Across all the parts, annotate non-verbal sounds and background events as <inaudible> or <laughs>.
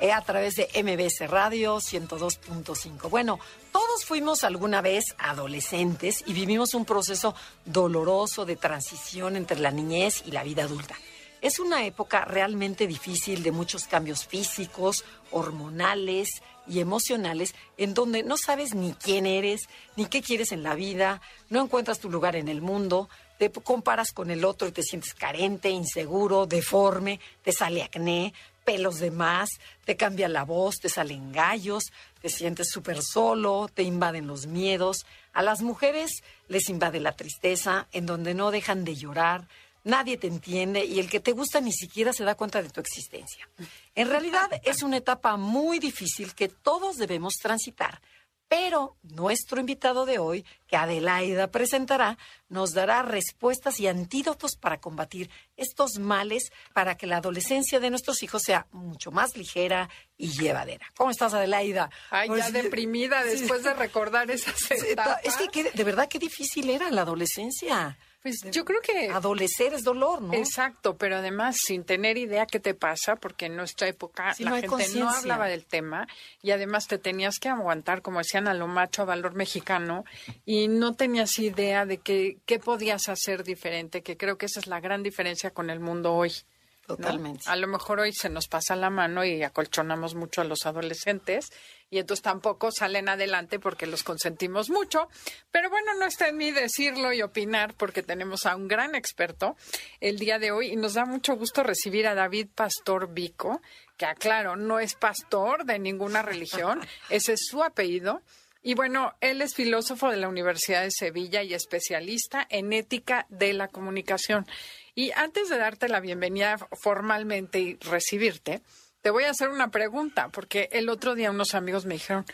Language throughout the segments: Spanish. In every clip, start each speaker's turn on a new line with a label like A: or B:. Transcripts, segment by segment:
A: eh, a través de MBS Radio 102.5. Bueno, todos fuimos alguna vez adolescentes y vivimos un proceso doloroso de transición entre la niñez y la vida adulta. Es una época realmente difícil de muchos cambios físicos, hormonales, y emocionales en donde no sabes ni quién eres, ni qué quieres en la vida, no encuentras tu lugar en el mundo, te comparas con el otro y te sientes carente, inseguro, deforme, te sale acné, pelos de más, te cambia la voz, te salen gallos, te sientes súper solo, te invaden los miedos. A las mujeres les invade la tristeza, en donde no dejan de llorar, nadie te entiende y el que te gusta ni siquiera se da cuenta de tu existencia. En realidad es una etapa muy difícil que todos debemos transitar, pero nuestro invitado de hoy, que Adelaida presentará, nos dará respuestas y antídotos para combatir estos males para que la adolescencia de nuestros hijos sea mucho más ligera y llevadera. ¿Cómo estás, Adelaida?
B: Ay, ya pues, deprimida después de recordar esas etapas.
A: Es que de verdad qué difícil era la adolescencia.
B: Pues yo creo que...
A: Adolecer es dolor, ¿no?
B: Exacto, pero además sin tener idea qué te pasa, porque en nuestra época la gente no hablaba del tema y además te tenías que aguantar, como decían, a lo macho, a valor mexicano, y no tenías idea de qué, qué podías hacer diferente, que creo que esa es la gran diferencia con el mundo hoy.
A: Totalmente.
B: A lo mejor hoy se nos pasa la mano y acolchonamos mucho a los adolescentes y entonces tampoco salen adelante porque los consentimos mucho. Pero bueno, no está en mí decirlo y opinar porque tenemos a un gran experto el día de hoy y nos da mucho gusto recibir a David Pastor Vico, que aclaro, no es pastor de ninguna religión, <laughs> ese es su apellido. Y bueno, él es filósofo de la Universidad de Sevilla y especialista en ética de la comunicación. Y antes de darte la bienvenida formalmente y recibirte, te voy a hacer una pregunta, porque el otro día unos amigos me dijeron,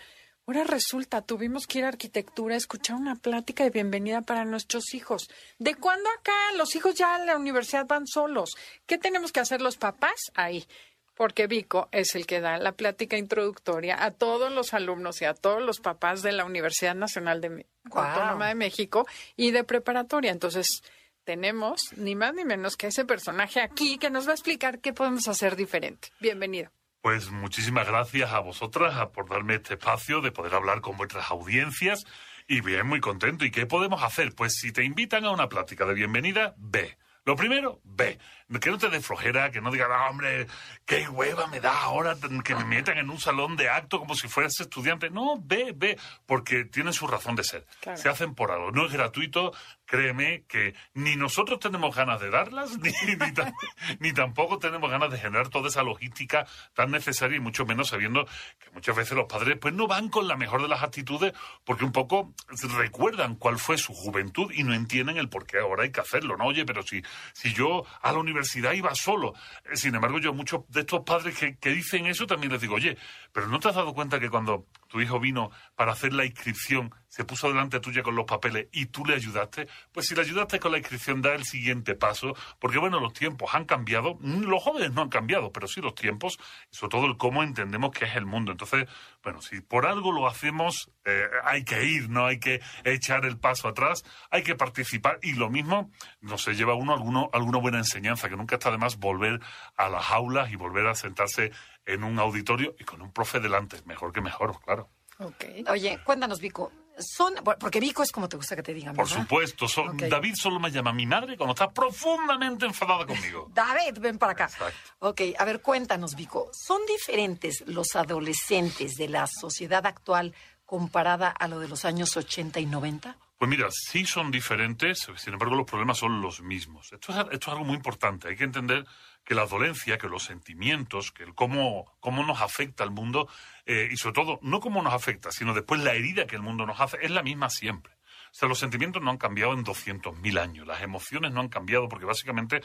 B: ahora resulta, tuvimos que ir a arquitectura a escuchar una plática de bienvenida para nuestros hijos. ¿De cuándo acá los hijos ya a la universidad van solos? ¿Qué tenemos que hacer los papás ahí? Porque Vico es el que da la plática introductoria a todos los alumnos y a todos los papás de la Universidad Nacional de Autónoma de México y de preparatoria. Entonces, tenemos ni más ni menos que ese personaje aquí que nos va a explicar qué podemos hacer diferente. Bienvenido.
C: Pues muchísimas gracias a vosotras por darme este espacio de poder hablar con vuestras audiencias y bien, muy contento. ¿Y qué podemos hacer? Pues si te invitan a una plática de bienvenida, ve. Lo primero, ve. Que no te dé flojera, que no digas, ah, hombre, qué hueva me da ahora que me metan en un salón de acto como si fueras estudiante. No, ve, ve, porque tienen su razón de ser. Se hacen por algo. No es gratuito, créeme que ni nosotros tenemos ganas de darlas, <laughs> ni, ni, tampoco tenemos ganas de generar toda esa logística tan necesaria y mucho menos sabiendo que muchas veces los padres pues no van con la mejor de las actitudes porque un poco recuerdan cuál fue su juventud y no entienden el por qué ahora hay que hacerlo, ¿no? Oye, pero si, si yo a la universidad iba solo, sin embargo yo muchos de estos padres que, que dicen eso también les digo, oye, pero ¿no te has dado cuenta que cuando tu hijo vino para hacer la inscripción, se puso delante tuya con los papeles y tú le ayudaste, pues si le ayudaste con la inscripción da el siguiente paso, porque bueno, los tiempos han cambiado, mm, los jóvenes no han cambiado, pero sí los tiempos, y sobre todo el cómo entendemos que es el mundo. Entonces, bueno, si por algo lo hacemos, eh, hay que ir, no hay que echar el paso atrás, hay que participar y lo mismo, no se lleva uno alguno, alguna buena enseñanza, que nunca está de más volver a las aulas y volver a sentarse en un auditorio y con un profe delante, mejor que mejor, claro.
A: Okay. Oye, cuéntanos, Vico. Son, porque Vico es como te gusta que te digan.
C: Por supuesto, son, David solo me llama mi madre cuando está profundamente enfadada conmigo. <laughs>
A: David, ven para acá. Exacto. Ok, a ver, cuéntanos, Vico. ¿Son diferentes los adolescentes de la sociedad actual comparada a lo de los años 80 y 90?
C: Pues mira, sí son diferentes, sin embargo los problemas son los mismos. Esto es, esto es algo muy importante. Hay que entender que la dolencia, que los sentimientos, que el cómo, cómo nos afecta el mundo, eh, y sobre todo, no cómo nos afecta, sino después la herida que el mundo nos hace, es la misma siempre. O sea, los sentimientos no han cambiado en 200.000 años, las emociones no han cambiado porque básicamente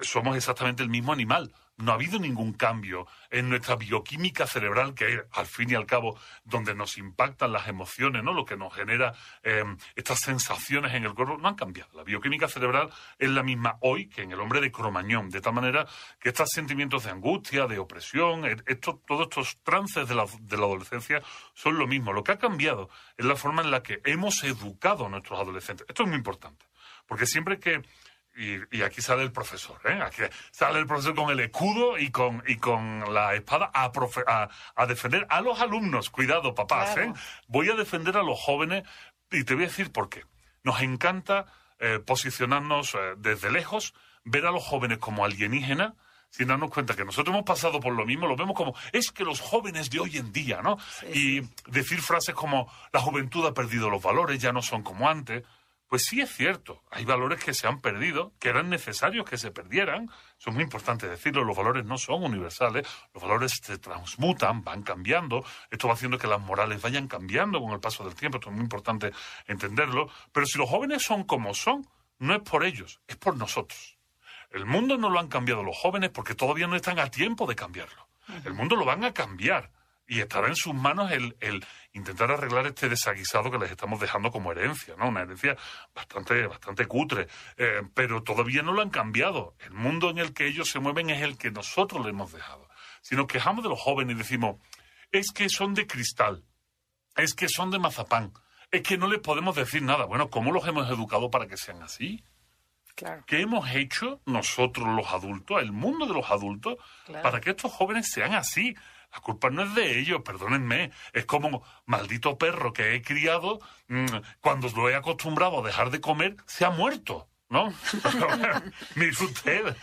C: somos exactamente el mismo animal. no ha habido ningún cambio en nuestra bioquímica cerebral, que al fin y al cabo donde nos impactan las emociones, ¿no? Lo que nos genera eh, estas sensaciones en el cuerpo, no han cambiado. La bioquímica cerebral es la misma hoy que en el hombre de Cromañón, de tal manera que estos sentimientos de angustia, de opresión, eh, todos estos trances de la, de la adolescencia son lo mismo. Lo que ha cambiado es la forma en la que hemos educado a nuestros adolescentes. Esto es muy importante, porque siempre que y, aquí sale el profesor, ¿eh? Aquí sale el profesor con el escudo y con, y con la espada a, a, defender a los alumnos. Cuidado, papás, ¿eh? Voy a defender a los jóvenes y te voy a decir por qué. Nos encanta eh, posicionarnos eh, desde lejos, ver a los jóvenes como alienígenas, sin darnos cuenta que nosotros hemos pasado por lo mismo, lo vemos como, es que los jóvenes de hoy en día, ¿no? y decir frases como, la juventud ha perdido los valores, ya no son como antes. Pues sí es cierto, hay valores que se han perdido, que eran necesarios que se perdieran. Eso es muy importante decirlo, los valores no son universales, los valores se transmutan, van cambiando. Esto va haciendo que las morales vayan cambiando con el paso del tiempo, esto es muy importante entenderlo. Pero si los jóvenes son como son, no es por ellos, es por nosotros. El mundo no lo han cambiado los jóvenes porque todavía no están a tiempo de cambiarlo. El mundo lo van a cambiar y estará en sus manos el, el, intentar arreglar este desaguisado que les estamos dejando como herencia, ¿no? Una herencia bastante, bastante cutre, eh, pero todavía no lo han cambiado. El mundo en el que ellos se mueven es el que nosotros le hemos dejado. Si nos quejamos de los jóvenes y decimos, es que son de cristal, es que son de mazapán, es que no les podemos decir nada. Bueno, ¿cómo los hemos educado para que sean así?
B: Claro.
C: ¿Qué hemos hecho nosotros los adultos, el mundo de los adultos, para que estos jóvenes sean así? La culpa no es de ellos, perdónenme. Es como maldito perro que he criado, mm, cuando lo he acostumbrado a dejar de comer, se ha muerto. ¿no? <laughs> <laughs> Mire usted,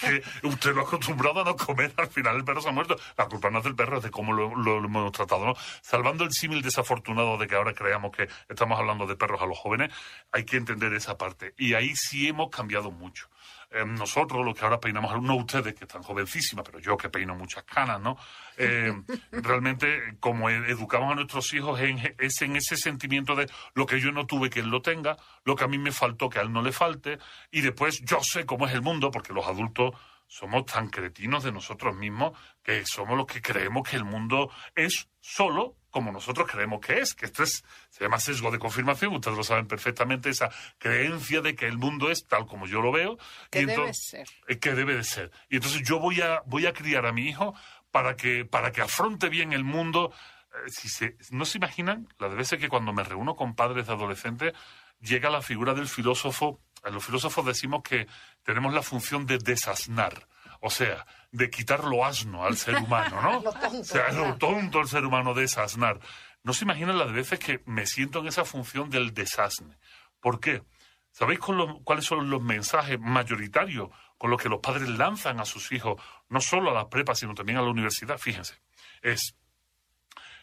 C: que usted lo ha acostumbrado a no comer, al final el perro se ha muerto. La culpa no es del perro, es de cómo lo, lo hemos tratado, ¿no? Salvando el símil desafortunado de que ahora creamos que estamos hablando de perros a los jóvenes, hay que entender esa parte. Y ahí sí hemos cambiado mucho. Eh, nosotros, los que ahora peinamos, no ustedes que están jovencísimas, pero yo que peino muchas canas, ¿no? Eh, <laughs> realmente, como educamos a nuestros hijos, es en ese sentimiento de lo que yo no tuve que él lo tenga, lo que a mí me faltó que a él no le falte, y después yo sé cómo es el mundo, porque los adultos somos tan cretinos de nosotros mismos que somos los que creemos que el mundo es solo como nosotros creemos que es, que esto es, se llama sesgo de confirmación, ustedes lo saben perfectamente, esa creencia de que el mundo es tal como yo lo veo.
B: Que debe ser.
C: Eh, que debe de ser. Y entonces yo voy a, voy a criar a mi hijo para que, para que afronte bien el mundo. Eh, si se, ¿No se imaginan la de veces que cuando me reúno con padres de adolescentes llega la figura del filósofo? Los filósofos decimos que tenemos la función de desasnar o sea, de quitar lo asno al ser humano, ¿no? <laughs>
A: lo tonto,
C: o sea, lo tonto el ser humano de desasnar. No se imaginan las veces que me siento en esa función del desasne. ¿Por qué? ¿Sabéis cuáles son los mensajes mayoritarios con los que los padres lanzan a sus hijos, no solo a la prepa, sino también a la universidad? Fíjense, es,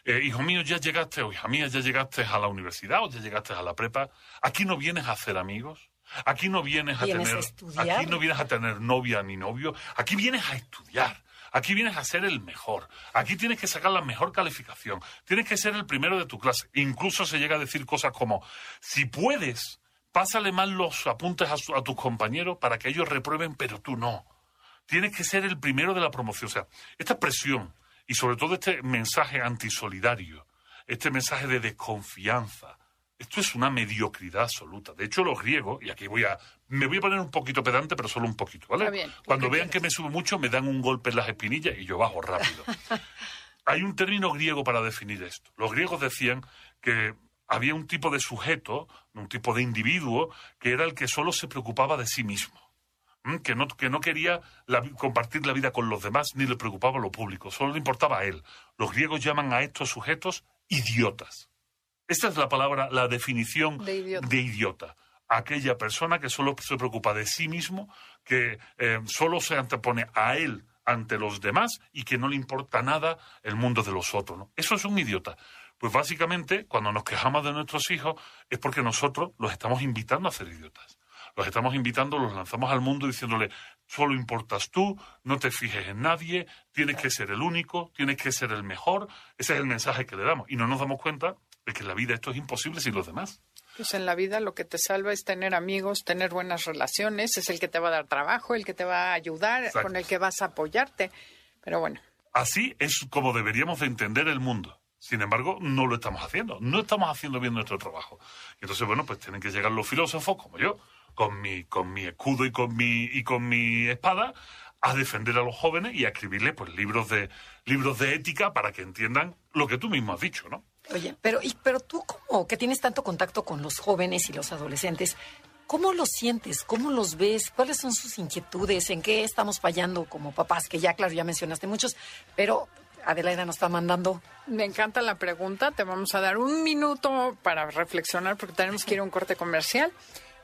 C: eh, hijo mío, ya llegaste, o hija mía, ya llegaste a la universidad o ya llegaste a la prepa, aquí no vienes a hacer amigos, Aquí no vienes a tener, aquí no vienes a tener novia ni novio, aquí vienes a estudiar. Aquí vienes a ser el mejor. Aquí tienes que sacar la mejor calificación. Tienes que ser el primero de tu clase. Incluso se llega a decir cosas como, si puedes, pásale mal los apuntes a, a tus compañeros para que ellos reprueben, pero tú no. Tienes que ser el primero de la promoción. O sea, esta presión y sobre todo este mensaje antisolidario, este mensaje de desconfianza, esto es una mediocridad absoluta. De hecho, los griegos, y aquí voy a. Me voy a poner un poquito pedante, pero solo un poquito, ¿vale? Cuando vean que me subo mucho, me dan un golpe en las espinillas y yo bajo rápido. <laughs> Hay un término griego para definir esto. Los griegos decían que había un tipo de sujeto, un tipo de individuo, que era el que solo se preocupaba de sí mismo. Que no, que no quería compartir la vida con los demás ni le preocupaba lo público, solo le importaba a él. Los griegos llaman a estos sujetos idiotas. Esta es la palabra, la definición de idiota. Aquella persona que solo se preocupa de sí mismo, que eh, solo se antepone a él ante los demás y que no le importa nada el mundo de los otros. ¿no? Eso es un idiota. Pues básicamente, cuando nos quejamos de nuestros hijos, es porque nosotros los estamos invitando a ser idiotas. Los estamos invitando, los lanzamos al mundo diciéndole, solo importas tú, no te fijes en nadie, tienes que ser el único, tienes que ser el mejor. Ese es el mensaje que le damos. Y no nos damos cuenta de que en la vida esto es imposible sin los demás.
B: Pues en la vida lo que te salva es tener amigos, tener buenas relaciones, es el que te va a dar trabajo, el que te va a ayudar, con el que vas a apoyarte. Pero bueno.
C: Así es como deberíamos de entender el mundo. Sin embargo, no lo estamos haciendo. No estamos haciendo bien nuestro trabajo. Y entonces, bueno, pues tienen que llegar los filósofos, como yo, con mi, con mi escudo y con mi, y con mi espada, a defender a los jóvenes y a escribirles pues libros de libros de ética para que entiendan lo que tú mismo has dicho, ¿no?
A: Oye, pero y, pero tú como que tienes tanto contacto con los jóvenes y los adolescentes, ¿cómo los sientes? ¿Cómo los ves? ¿Cuáles son sus inquietudes? ¿En qué estamos fallando como papás? Que ya claro, ya mencionaste muchos, pero Adelaida nos está mandando.
B: Me encanta la pregunta. Te vamos a dar un minuto para reflexionar porque tenemos que ir a un corte comercial.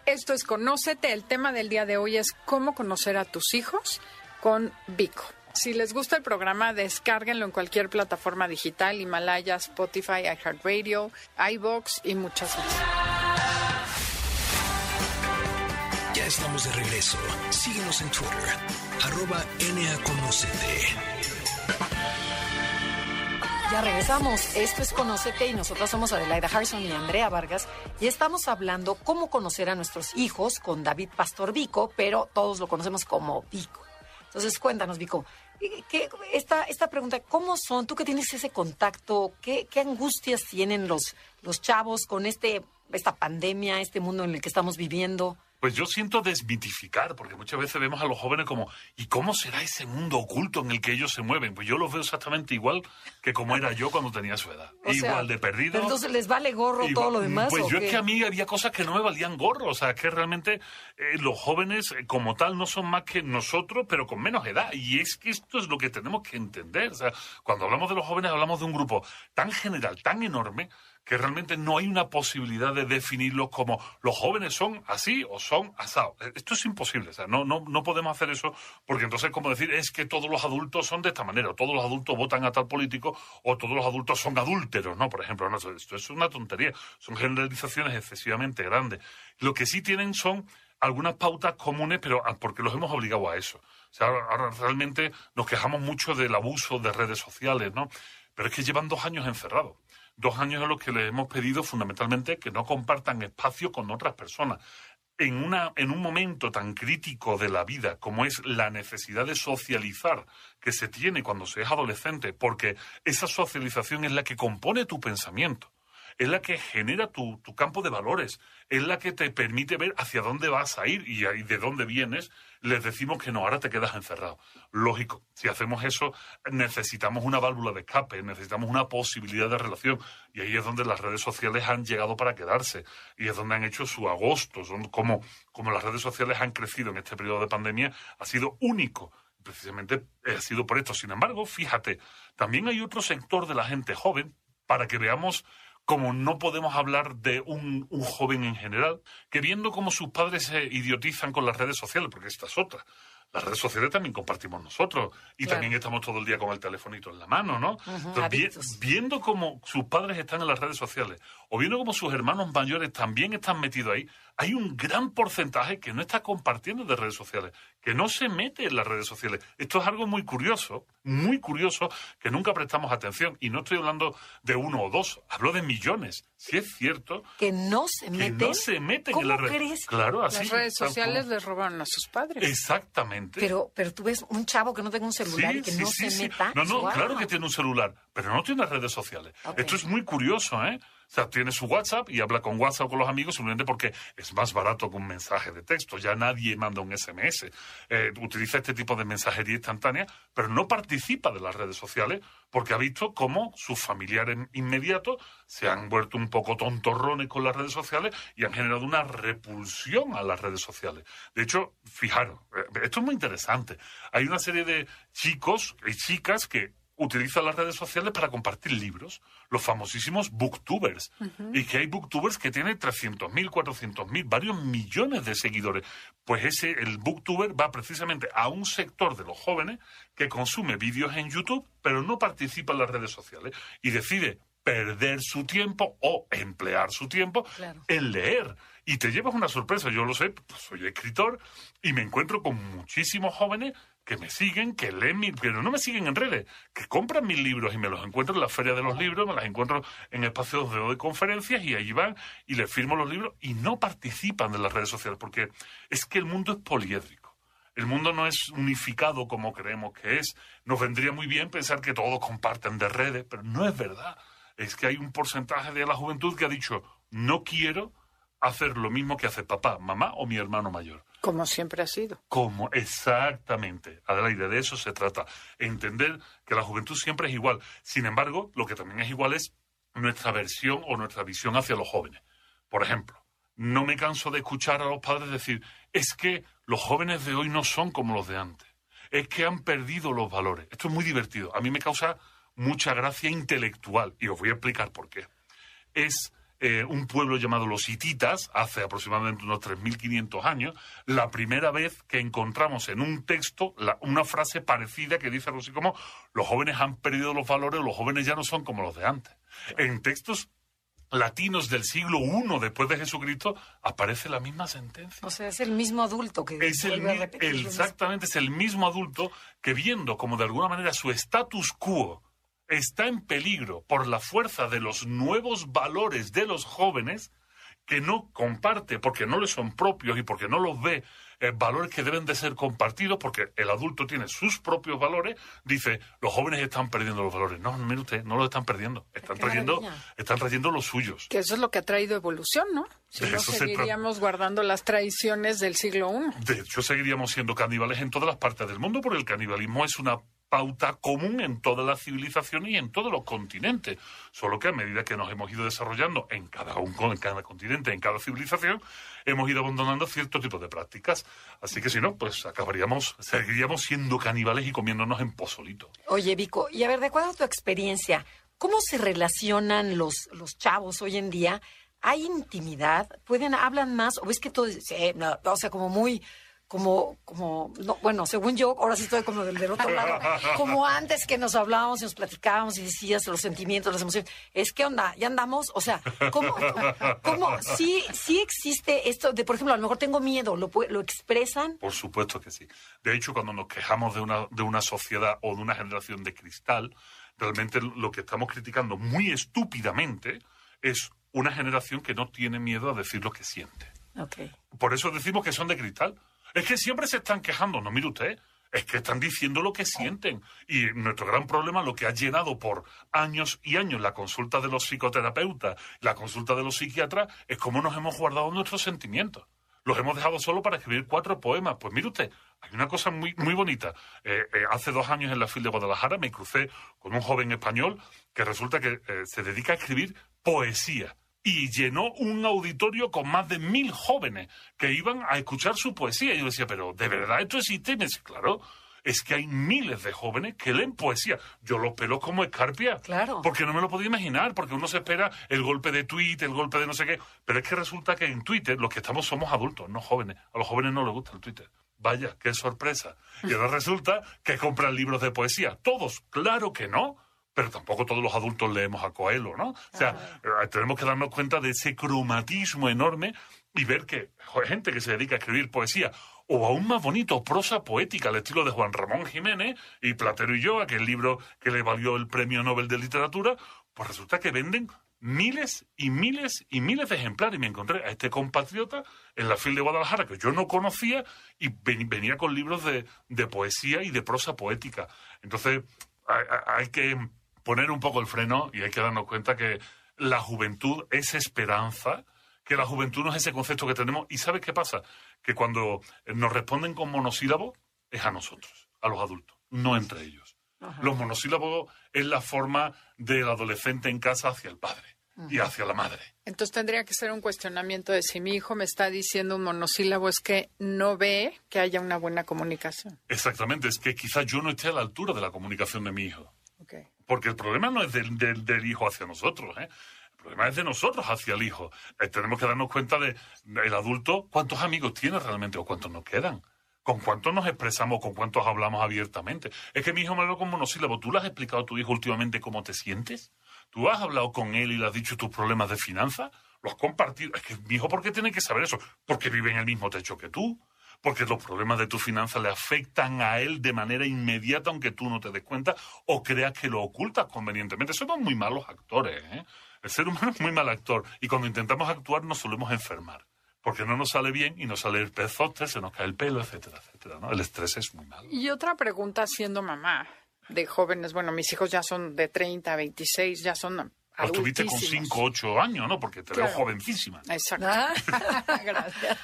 B: Esto es Conócete. El tema del día de hoy es cómo conocer a tus hijos con Vico. Si les gusta el programa, descárguenlo en cualquier plataforma digital, Himalaya, Spotify, iHeartRadio, iBox y muchas más.
D: Ya estamos de regreso. Síguenos en Twitter, arroba NAConocete.
A: Ya regresamos. Esto es Conócete y nosotros somos Adelaida Harrison y Andrea Vargas y estamos hablando cómo conocer a nuestros hijos con David Pastor Vico, pero todos lo conocemos como Vico. Entonces, cuéntanos, Vico, ¿qué, esta, esta pregunta, ¿cómo son? Tú que tienes ese contacto, ¿qué, qué angustias tienen los, los chavos con este, esta pandemia, este mundo en el que estamos viviendo?
C: Pues yo siento desmitificar, porque muchas veces vemos a los jóvenes como, ¿y cómo será ese mundo oculto en el que ellos se mueven? Pues yo los veo exactamente igual que como era yo cuando tenía su edad. igual de perdido.
A: Pero entonces les vale gorro todo lo demás.
C: Pues yo es que a mí había cosas que no me valían gorro. O sea, que realmente eh, los jóvenes eh, como tal no son más que nosotros, pero con menos edad. Y es que esto es lo que tenemos que entender. O sea, cuando hablamos de los jóvenes hablamos de un grupo tan general, tan enorme, que realmente no hay una posibilidad de definirlos como los jóvenes son así o son asados. Eh, esto es imposible, o sea, no, no, no podemos hacer eso porque entonces como decir es que todos los adultos son de esta manera, o todos los adultos votan a tal político, o todos los adultos son adúlteros, ¿no? Por ejemplo, no, esto es una tontería, son generalizaciones excesivamente grandes. Lo que sí tienen son algunas pautas comunes, pero ah, porque los hemos obligado a eso. O sea, ahora realmente nos quejamos mucho del abuso de redes sociales, ¿no? Pero es que llevan dos años encerrados dos años en los que les hemos pedido fundamentalmente que no compartan espacio con otras personas. En, una, en un momento tan crítico de la vida como es la necesidad de socializar que se tiene cuando se es adolescente, porque esa socialización es la que compone tu pensamiento es la que genera tu, campo de valores, es la que te permite ver hacia dónde vas a ir y, de dónde vienes. Les decimos que no, ahora te quedas encerrado. Lógico, si hacemos eso, necesitamos una válvula de escape, necesitamos una posibilidad de relación. Y ahí es donde las redes sociales han llegado para quedarse. Y es donde han hecho su agosto. Son como, como las redes sociales han crecido en este periodo de pandemia, ha sido único precisamente ha sido por esto. Sin embargo, fíjate, también hay otro sector de la gente joven para que veamos como no podemos hablar de un, joven en general, que viendo cómo sus padres se idiotizan con las redes sociales, porque esta es otra, las redes sociales también compartimos nosotros y también estamos todo el día con el telefonito en la mano, ¿no? viendo cómo sus padres están en las redes sociales o viendo cómo sus hermanos mayores también están metidos ahí, hay un gran porcentaje que no está compartiendo de redes sociales, que no se mete en las redes sociales. Esto es algo muy curioso, muy curioso, que nunca prestamos atención. Y no estoy hablando de uno o dos, hablo de millones. Si es cierto.
A: Que no se meten.
C: Que no se meten en las redes. Claro, así.
B: Las redes sociales les robaron a sus padres.
C: Exactamente.
A: Pero, pero tú ves un chavo que no tenga un celular y que no se meta.
C: No, no, claro que tiene un celular, pero no tiene redes sociales. Esto es muy curioso, ¿eh? O sea, tiene su WhatsApp y habla con WhatsApp con los amigos simplemente porque es más barato que un mensaje de texto. Ya nadie manda un SMS. Eh, utiliza este tipo de mensajería instantánea, pero no participa de las redes sociales porque ha visto cómo sus familiares inmediatos se han vuelto un poco tontorrones con las redes sociales y han generado una repulsión a las redes sociales. De hecho, fijaros, eh, esto es muy interesante. Hay una serie de chicos y chicas que utilizan las redes sociales para compartir libros, los famosísimos booktubers. Y que hay booktubers que tienen 300.000, 400.000, varios millones de seguidores. Pues ese, el booktuber va precisamente a un sector de los jóvenes que consume vídeos en YouTube, pero no participa en las redes sociales y decide perder su tiempo o emplear su tiempo en leer. Y te llevas una sorpresa, yo lo sé, pues soy escritor y me encuentro con muchísimos jóvenes que me siguen, que leen, mi, pero no me siguen en redes, que compran mis libros y me los encuentro en la feria de los libros, me los encuentro en espacios de, de conferencias y allí van y les firmo los libros y no participan de las redes sociales, porque es que el mundo es poliédrico. El mundo no es unificado como creemos que es. Nos vendría muy bien pensar que todos comparten de redes, pero no es verdad. Es que hay un porcentaje de la juventud que ha dicho, no quiero hacer lo mismo que hace papá, mamá o mi hermano mayor.
B: Como siempre ha sido.
C: Como exactamente, Adelaide, de eso se trata. Entender que la juventud siempre es igual. Sin embargo, lo que también es igual es nuestra versión o nuestra visión hacia los jóvenes. Por ejemplo, no me canso de escuchar a los padres decir, es que los jóvenes de hoy no son como los de antes. Es que han perdido los valores. Esto es muy divertido. A mí me causa mucha gracia intelectual y os voy a explicar por qué. Es eh, un pueblo llamado los hititas, hace aproximadamente unos 3.500 años, la primera vez que encontramos en un texto la, una frase parecida que dice algo así como los jóvenes han perdido los valores, los jóvenes ya no son como los de antes. En textos latinos del siglo I después de Jesucristo aparece la misma sentencia.
A: O sea, es el mismo adulto que
C: es el, exactamente es el mismo adulto que viendo como de alguna manera su status quo está en peligro por la fuerza de los nuevos valores de los jóvenes que no comparte porque no le son propios y porque no los ve eh, valores que deben de ser compartidos porque el adulto tiene sus propios valores, dice, los jóvenes están perdiendo los valores. No, mire usted, no los están perdiendo, están trayendo, están trayendo los suyos.
B: Que eso es lo que ha traído evolución, ¿no? Si no seguiríamos guardando las tradiciones del siglo I.
C: De hecho, seguiríamos siendo caníbales en todas las partes del mundo porque el canibalismo es una pauta común en todas las civilizaciones y en todos los continentes. Solo que a medida que nos hemos ido desarrollando en cada, en cada continente, en cada civilización, hemos ido abandonando cierto tipo de prácticas. Así que si no, pues acabaríamos, seguiríamos siendo caníbales y comiéndonos en pozolito.
A: Oye, Vico, y a ver, de acuerdo a tu experiencia, ¿cómo se relacionan los, los chavos hoy en día? ¿Hay intimidad? ¿Pueden, hablan más? ¿O es que todo, o sea, como muy como, como, no, bueno, según yo, ahora sí estoy como del, del, otro lado, <laughs> como antes que nos hablábamos y nos platicábamos y decías los sentimientos, las emociones, es que onda, ya andamos, o sea, ¿cómo, cómo sí, sí existe esto de, por ejemplo, a lo mejor tengo miedo, ¿lo, lo expresan?
C: Por supuesto que sí. De hecho, cuando nos quejamos de una, de una sociedad o de una generación de cristal, realmente lo que estamos criticando muy estúpidamente es una generación que no tiene miedo a decir lo que siente.
A: Okay.
C: Por eso decimos que son de cristal es que siempre se están quejando, no mire usted. Es que están diciendo lo que sienten. Y nuestro gran problema, lo que ha llenado por años y años la consulta de los psicoterapeutas, la consulta de los psiquiatras, es cómo nos hemos guardado nuestros sentimientos. Los hemos dejado solo para escribir cuatro poemas. Pues mire usted, hay una cosa muy, muy bonita. Eh, eh, hace dos años en la FIL de Guadalajara me crucé con un joven español que resulta que eh, se dedica a escribir poesía y llenó un auditorio con más de mil jóvenes que iban a escuchar su poesía. Y yo decía, pero ¿de verdad esto existe? Y me dice, claro, es que hay miles de jóvenes que leen poesía. Yo los pelo como escarpia.
A: Claro.
C: Porque no me lo podía imaginar, porque uno se espera el golpe de Twitter, el golpe de no sé qué. Pero es que resulta que en Twitter los que estamos somos adultos, no jóvenes. A los jóvenes no les gusta el Twitter. Vaya, qué sorpresa. Y ahora resulta que compran libros de poesía. Todos, claro que no pero tampoco todos los adultos leemos a Coelho, ¿no? O sea, eh, tenemos que darnos cuenta de ese cromatismo enorme y ver que hay gente que se dedica a escribir poesía o aún más bonito, prosa poética al estilo de Juan Ramón Jiménez y Platero y yo, aquel libro que le valió el Premio Nobel de Literatura, pues resulta que venden miles y miles y miles de ejemplares. Y me encontré a este compatriota en la fila de Guadalajara que yo no conocía y venía con libros de, de poesía y de prosa poética. Entonces, hay que poner un poco el freno y hay que darnos cuenta que la juventud es esperanza, que la juventud no es ese concepto que tenemos. ¿Y sabes qué pasa? Que cuando nos responden con monosílabos es a nosotros, a los adultos, no entre ellos. Los monosílabos es la forma del adolescente en casa hacia el padre y hacia la madre.
B: Entonces tendría que ser un cuestionamiento de si mi hijo me está diciendo un monosílabo es que no ve que haya una buena comunicación.
C: Exactamente, es que quizás yo no esté a la altura de la comunicación de mi hijo. Porque el problema no es del, del, hijo hacia nosotros, ¿eh? El problema es de nosotros hacia el hijo. Eh, tenemos que darnos cuenta de, el adulto, cuántos amigos tiene realmente o cuántos nos quedan. ¿Con cuántos nos expresamos, con cuántos hablamos abiertamente? Es que mi hijo me habló con monosílabo. ¿Tú le has explicado a tu hijo últimamente cómo te sientes? ¿Tú has hablado con él y le has dicho tus problemas de finanzas? ¿Lo has compartido? Es que mi hijo, ¿por qué tiene que saber eso? Porque vive en el mismo techo que tú porque los problemas de tu finanza le afectan a él de manera inmediata, aunque tú no te des cuenta o creas que lo ocultas convenientemente. Somos muy malos actores. ¿eh? El ser humano es muy mal actor y cuando intentamos actuar nos solemos enfermar porque no nos sale bien y nos sale el pezote, se nos cae el pelo, etcétera, etcétera. ¿no? El estrés es muy malo.
B: Y otra pregunta siendo mamá de jóvenes, bueno, mis hijos ya son de 30, 26, ya son
C: Lo tuviste con 5, 8 años, ¿no? Porque te veo jovencísima.
B: Exacto.
A: Ah. <laughs>
B: Gracias.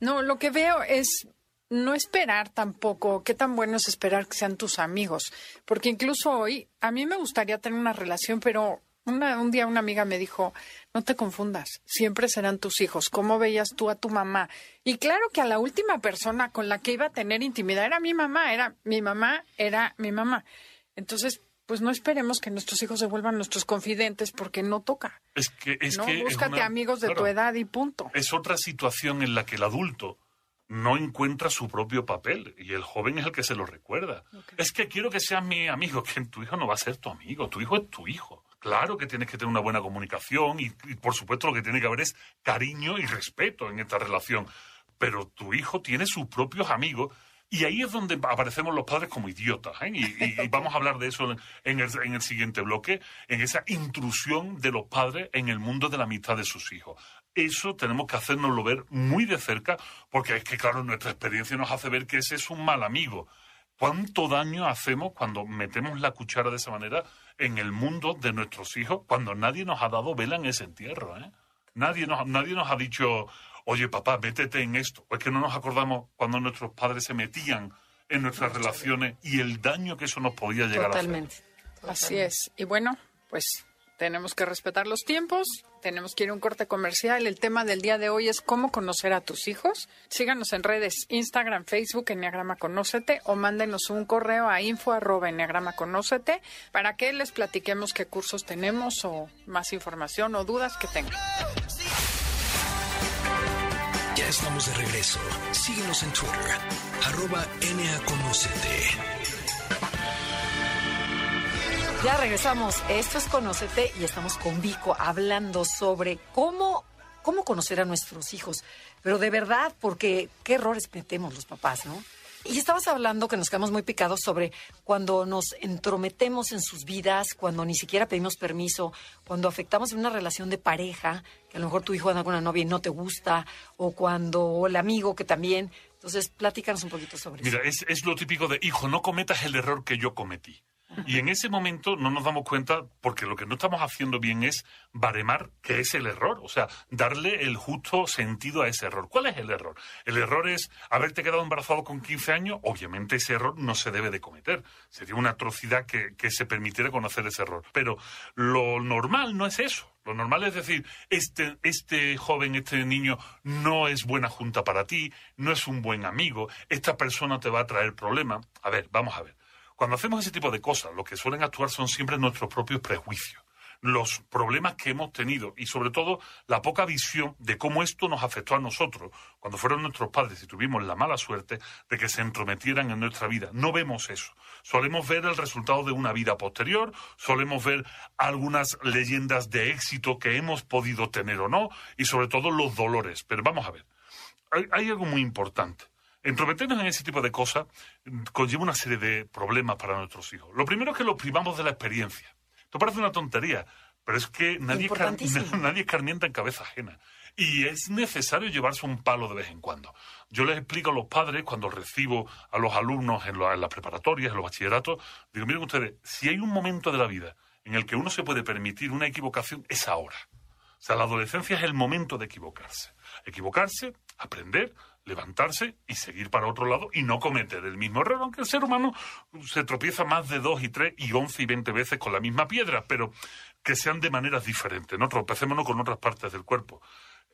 B: No, lo que veo es no esperar tampoco, qué tan bueno es esperar que sean tus amigos, porque incluso hoy a mí me gustaría tener una relación, pero un día una amiga me dijo, no te confundas, siempre serán tus hijos. ¿Cómo veías tú a tu mamá? Y claro que a la última persona con la que iba a tener intimidad era mi mamá, era mi mamá, era mi mamá. Entonces, pues no esperemos que nuestros hijos se vuelvan nuestros confidentes porque no toca.
C: Es que es
B: no,
C: que
B: búscate amigos de tu edad y punto.
C: Es otra situación en la que el adulto no encuentra su propio papel y el joven es el que se lo recuerda. Es que quiero que seas mi amigo, que tu hijo no va a ser tu amigo, tu hijo es tu hijo. Claro que tienes que tener una buena comunicación y, por supuesto lo que tiene que haber es cariño y respeto en esta relación. Pero tu hijo tiene sus propios amigos y ahí es donde aparecemos los padres como idiotas. ¿eh? Y, <laughs> vamos a hablar de eso en el, en el, siguiente bloque, en esa intrusión de los padres en el mundo de la amistad de sus hijos. Eso tenemos que hacernoslo ver muy de cerca, porque es que, claro, nuestra experiencia nos hace ver que ese es un mal amigo. ¿Cuánto daño hacemos cuando metemos la cuchara de esa manera en el mundo de nuestros hijos cuando nadie nos ha dado vela en ese entierro? ¿eh? Nadie, nos, nadie nos ha dicho, oye papá, métete en esto. O es que no nos acordamos cuando nuestros padres se metían en nuestras relaciones y el daño que eso nos podía llegar
A: a
C: hacer.
B: Así es. Y bueno, pues tenemos que respetar los tiempos, tenemos que ir a un corte comercial. El tema del día de hoy es cómo conocer a tus hijos. Síganos en redes Instagram, Facebook, Enneagrama Conócete o mándenos un correo a info arroba Conócete para que les platiquemos qué cursos tenemos o más información o dudas que tengan.
D: Estamos de regreso. Síguenos en Twitter, arroba
A: Ya regresamos. Esto es Conócete y estamos con Vico hablando sobre cómo, cómo conocer a nuestros hijos. Pero de verdad, porque qué errores metemos los papás, ¿no? Y estabas hablando que nos quedamos muy picados sobre cuando nos entrometemos en sus vidas, cuando ni siquiera pedimos permiso, cuando afectamos en una relación de pareja, que a lo mejor tu hijo anda con una novia y no te gusta, o cuando el amigo que también. Entonces, platícanos un poquito sobre
C: eso.
A: Mira,
C: es lo típico de, hijo, no cometas el error que yo cometí. Y en ese momento no nos damos cuenta porque lo que no estamos haciendo bien es baremar qué es el error, o sea, darle el justo sentido a ese error. ¿Cuál es el error? El error es haberte quedado embarazado con 15 años, obviamente ese error no se debe de cometer. Sería una atrocidad que, que se permitiera conocer ese error. Pero lo normal no es eso. Lo normal es decir, este, este joven, este niño no es buena junta para ti, no es un buen amigo, esta persona te va a traer problemas. A ver, vamos a ver. Cuando hacemos ese tipo de cosas, lo que suelen actuar son siempre nuestros propios prejuicios, los problemas que hemos tenido y sobre todo la poca visión de cómo esto nos afectó a nosotros cuando fueron nuestros padres y tuvimos la mala suerte de que se entrometieran en nuestra vida. No vemos eso. Solemos ver el resultado de una vida posterior, solemos ver algunas leyendas de éxito que hemos podido tener o no y sobre todo los dolores. Pero vamos a ver, hay, hay algo muy importante. Entrometernos en ese tipo de cosas conlleva una serie de problemas para nuestros hijos. Lo primero es que los privamos de la experiencia. Esto parece una tontería, pero es que nadie, <laughs> nadie escarmienta en cabeza ajena. Y es necesario llevarse un palo de vez en cuando. Yo les explico a los padres, cuando recibo a los alumnos en, en las preparatorias, en los bachilleratos, digo, miren ustedes, si hay un momento de la vida en el que uno se puede permitir una equivocación, es ahora. O sea, la adolescencia es el momento de equivocarse. Equivocarse, aprender, levantarse y seguir para otro lado y no cometer el mismo error, aunque el ser humano se tropieza más de dos y tres y once y veinte veces con la misma piedra, pero que sean de maneras diferentes, no tropecémonos con otras partes del cuerpo.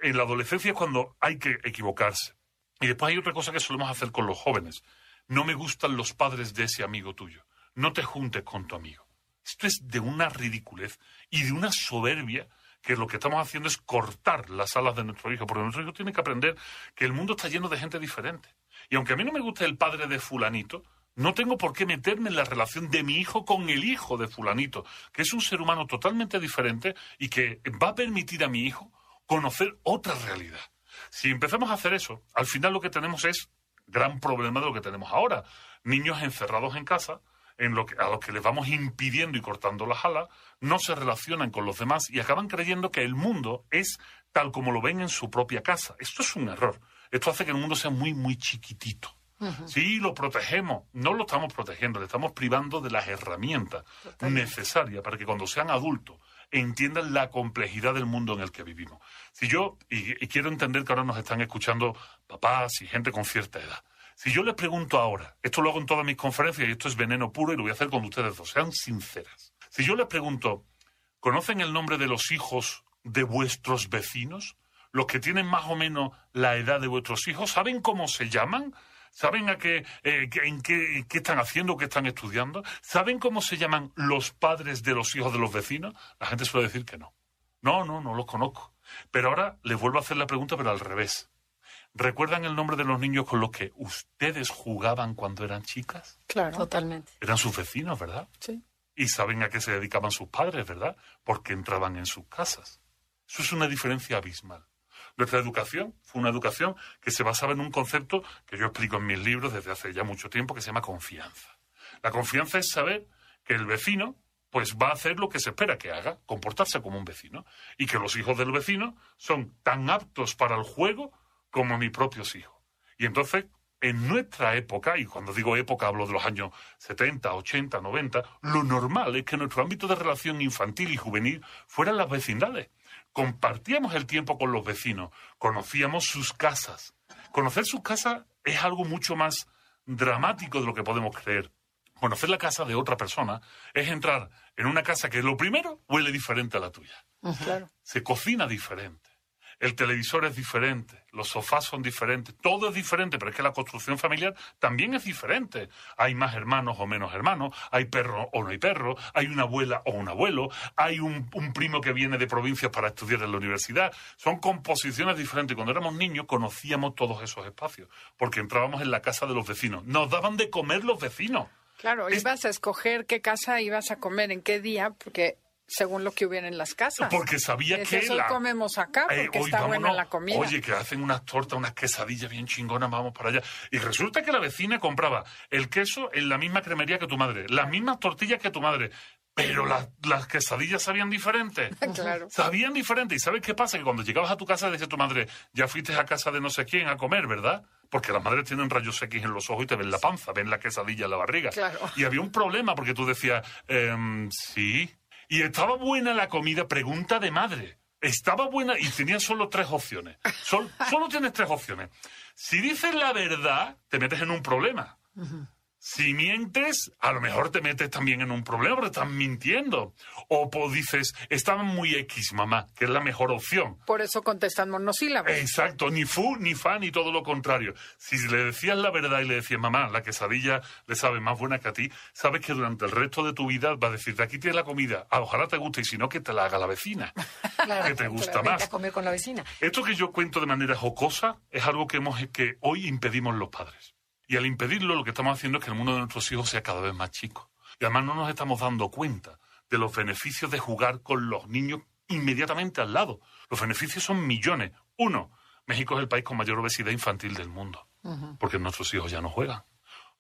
C: En la adolescencia es cuando hay que equivocarse. Y después hay otra cosa que solemos hacer con los jóvenes. No me gustan los padres de ese amigo tuyo. No te juntes con tu amigo. Esto es de una ridiculez y de una soberbia que lo que estamos haciendo es cortar las alas de nuestro hijo, porque nuestro hijo tiene que aprender que el mundo está lleno de gente diferente. Y aunque a mí no me guste el padre de fulanito, no tengo por qué meterme en la relación de mi hijo con el hijo de fulanito, que es un ser humano totalmente diferente y que va a permitir a mi hijo conocer otra realidad. Si empezamos a hacer eso, al final lo que tenemos es gran problema de lo que tenemos ahora. Niños encerrados en casa, en lo que, a los que les vamos impidiendo y cortando las alas, no se relacionan con los demás y acaban creyendo que el mundo es tal como lo ven en su propia casa. Esto es un error. Esto hace que el mundo sea muy, muy chiquitito. Sí, lo protegemos, no lo estamos protegiendo, le estamos privando de las herramientas necesarias para que cuando sean adultos entiendan la complejidad del mundo en el que vivimos. Si yo, y, quiero entender que ahora nos están escuchando papás y gente con cierta edad, si yo les pregunto ahora, esto lo hago en todas mis conferencias y esto es veneno puro y lo voy a hacer con ustedes dos, sean sinceras. Si yo les pregunto, ¿conocen el nombre de los hijos de vuestros vecinos? Los que tienen más o menos la edad de vuestros hijos, ¿saben cómo se llaman? ¿Saben a qué, eh, en qué, qué, están haciendo, qué están estudiando? ¿Saben cómo se llaman los padres de los hijos de los vecinos? La gente suele decir que no. No, no, no los conozco. Pero ahora les vuelvo a hacer la pregunta, pero al revés. ¿Recuerdan el nombre de los niños con los que ustedes jugaban cuando eran chicas?
A: Claro, totalmente.
C: Eran sus vecinos, ¿verdad?
A: Sí.
C: Y saben a qué se dedicaban sus padres, ¿verdad? Porque entraban en sus casas. Eso es una diferencia abismal. Nuestra educación fue una educación que se basaba en un concepto que yo explico en mis libros desde hace ya mucho tiempo que se llama confianza. La confianza es saber que el vecino pues va a hacer lo que se espera que haga, comportarse como un vecino, y que los hijos del vecino son tan aptos para el juego como mis propios hijos. Y entonces, en nuestra época, y cuando digo época hablo de los años 70, 80, 90, lo normal es que nuestro ámbito de relación infantil y juvenil fueran las vecindades compartíamos el tiempo con los vecinos, conocíamos sus casas. Conocer sus casas es algo mucho más dramático de lo que podemos creer. Conocer la casa de otra persona es entrar en una casa que lo primero huele diferente a la tuya. Se cocina diferente el televisor es diferente, los sofás son diferentes, todo es diferente, pero es que la construcción familiar también es diferente. Hay más hermanos o menos hermanos, hay perro o no hay perro, hay una abuela o un abuelo, hay un, primo que viene de provincias para estudiar en la universidad. Son composiciones diferentes. Cuando éramos niños conocíamos todos esos espacios, porque entrábamos en la casa de los vecinos. Nos daban de comer los vecinos.
B: Claro, ibas a escoger qué casa ibas a comer, en qué día, porque según lo que hubiera en las casas.
C: Porque sabía que
B: eso comemos acá eh, porque está buena la comida.
C: Oye, que hacen unas tortas, unas quesadillas bien chingonas, vamos para allá. Y resulta que la vecina compraba el queso en la misma cremería que tu madre, las mismas tortillas que tu madre. Pero las quesadillas sabían diferentes. <laughs>
B: claro.
C: Sabían diferente. ¿Y sabes qué pasa? Que cuando llegabas a tu casa decía tu madre, ya fuiste a casa de no sé quién a comer, ¿verdad? Porque las madres tienen rayos X en los ojos y te ven la panza, ven la quesadilla en la barriga.
B: Claro.
C: Y había un problema porque tú decías, ehm, sí, y estaba buena la comida, pregunta de madre. Estaba buena y tenía solo tres opciones. <laughs> solo tienes tres opciones. Si dices la verdad, te metes en un problema. Si mientes, a lo mejor te metes también en un problema porque estás mintiendo. O pues dices, estaban muy X, mamá, que es la mejor opción.
B: Por eso contestan monosílabos.
C: Exacto, ni fu, ni fa, ni todo lo contrario. Si le decías la verdad y le decías, mamá, la quesadilla le sabe más buena que a ti, sabes que durante el resto de tu vida va a decir, de aquí tienes la comida, ah, ojalá te guste, y si no, que te la haga la vecina, <laughs> que te gusta más.
A: A comer con la vecina.
C: Esto que yo cuento de manera jocosa es algo que, hemos, que hoy impedimos los padres. Y al impedirlo, lo que estamos haciendo es que el mundo de nuestros hijos sea cada vez más chico. Y además no nos estamos dando cuenta de los beneficios de jugar con los niños inmediatamente al lado. Los beneficios son millones. Uno, México es el país con mayor obesidad infantil del mundo, porque nuestros hijos ya no juegan.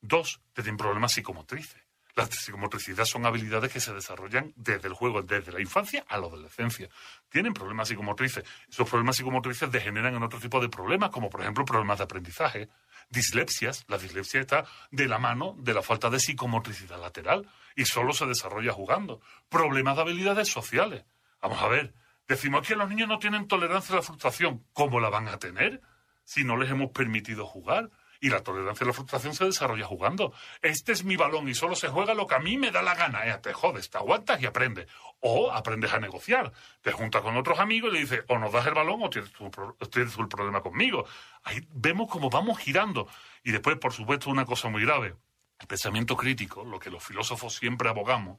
C: Dos, tienen problemas psicomotrices. La psicomotricidad son habilidades que se desarrollan desde el juego, desde la infancia a la adolescencia. Tienen problemas psicomotrices. Esos problemas psicomotrices degeneran en otro tipo de problemas, como por ejemplo problemas de aprendizaje, dislexias. La dislexia está de la mano de la falta de psicomotricidad lateral y solo se desarrolla jugando. Problemas de habilidades sociales. Vamos a ver, decimos que los niños no tienen tolerancia a la frustración. ¿Cómo la van a tener si no les hemos permitido jugar? Y la tolerancia a la frustración se desarrolla jugando. Este es mi balón y solo se juega lo que a mí me da la gana. Eh, te jodes, te aguantas y aprendes. O aprendes a negociar. Te juntas con otros amigos y le dices, o nos das el balón o tienes tu, tienes problema conmigo. Ahí vemos cómo vamos girando. Y después, por supuesto, una cosa muy grave. El pensamiento crítico, lo que los filósofos siempre abogamos,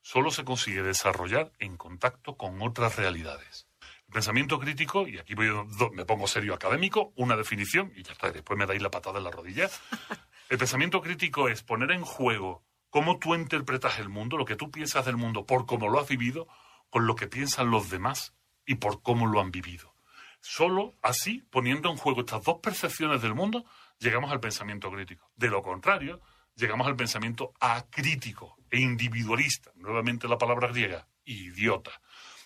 C: solo se consigue desarrollar en contacto con otras realidades. El pensamiento crítico, y aquí me pongo serio académico, una definición, y ya está, después me dais la patada en la rodilla. <laughs> El pensamiento crítico es poner en juego cómo tú interpretas el mundo, lo que tú piensas del mundo, por cómo lo has vivido, con lo que piensan los demás y por cómo lo han vivido. Solo así, poniendo en juego estas dos percepciones del mundo, llegamos al pensamiento crítico. De lo contrario, llegamos al pensamiento acrítico e individualista. Nuevamente la palabra griega, idiota.